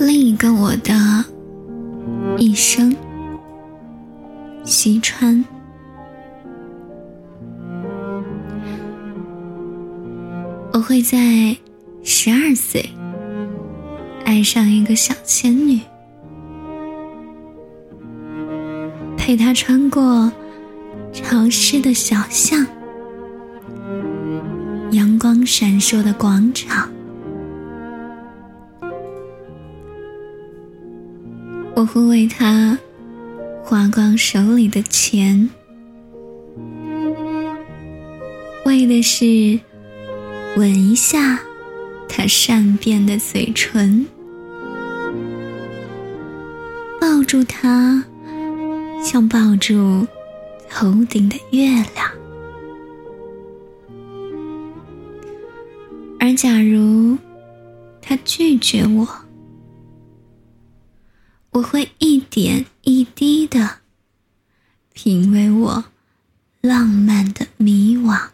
另一生。西川，我会在十二岁爱上一个小仙女，陪她穿过潮湿的小巷，阳光闪烁的广场。我会为他花光手里的钱，为的是吻一下他善变的嘴唇，抱住他，像抱住头顶的月亮。而假如他拒绝我，我会一点一滴的品味我浪漫的迷惘。